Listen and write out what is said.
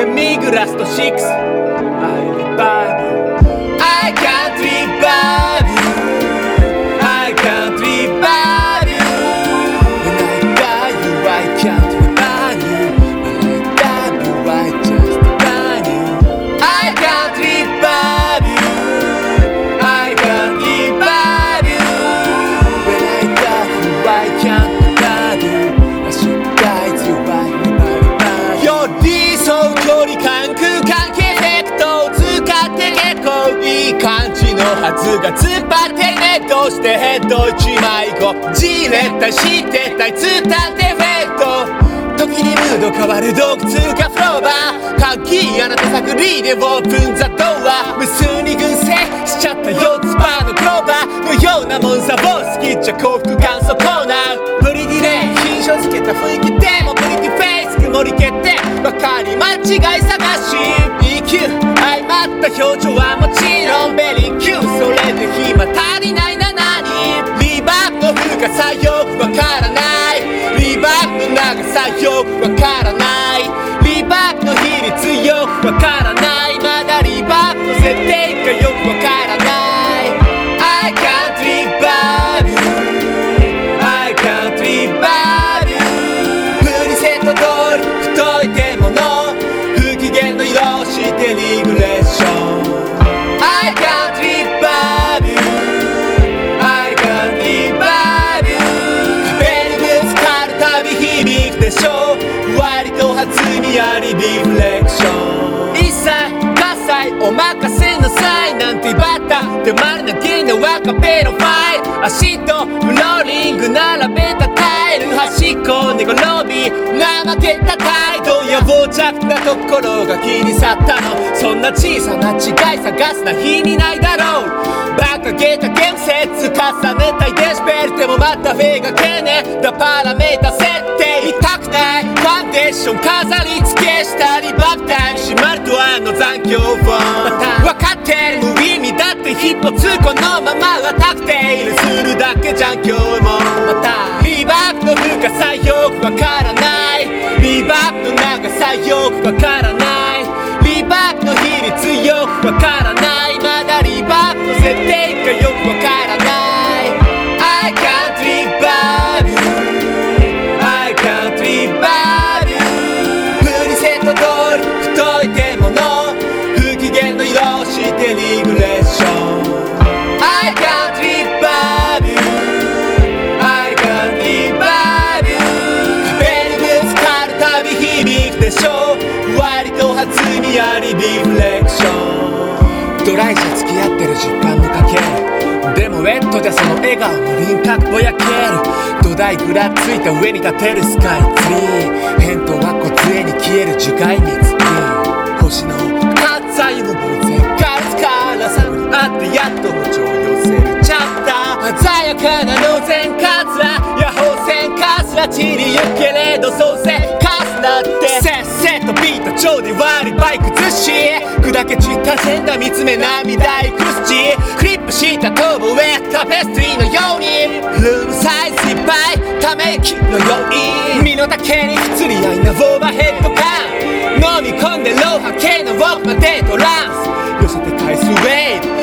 デミグラスとシックス。I revive じのはずが突っ張ってねどうしてヘッド一枚後じれたしてたいツータンデフェクト時にムード変わる洞窟かフローバー鍵穴手探りでオープンザドア無数に群生しちゃった四つ葉のクローバーのようなもんさを好きっちゃ幸福感そコーナープリディレイ印象付けた雰囲気でフェイス曇り決定ばかり間違い探し EQ 相まった表情はもちろんベリー Q それで暇足りないな。何？リバーブの深さよくわからない。リバーブの長さよくわからないお任せなさいなんてバッタ手丸な銀の若ペロファイ足とフローリング並べた。タイル端っこ寝転び怠けた態度や傍着なところが気に去ったの。そんな小さな違い探すな日にないだろうバカげたゲームセッツ重ねたいデシベルでもまたフェイがけねだパラメータ設定見たくない。ファンデーション飾り付けしたりバッタイム閉まるドアの残響音分かってる。無意味だって一歩通行のままはたくているするだけじゃん今日も。またリバーブの深さよくわからない。リバーブの長さよくわからない。リバーブの比率よくわからない。まだリバーブの設定みありリフレクション。ドライじゃ付き合ってる時間のかけるでもウェットじゃその笑顔の輪郭ぼやける。土台ぐらついた上に立てるスカイツリー。返答は小杖に消える樹海につき星の葛西の偶然ガラスから探り合ってやっと文字を寄せるチャプター。鮮やかなの全カツラ。ヤホー線カスラ。散りゆけれどそうせカスラってせっせとビート上で割りバイク寿司砕け散った線が見つめ涙いくすちクリップした頭部ウェアタペストリーのように。ルームサイズいっぱいため息のように。身の丈に釣り合いなオーバーヘッド感飲み込んでローハ系のウォークまでトランス。寄せて返すウェイブ。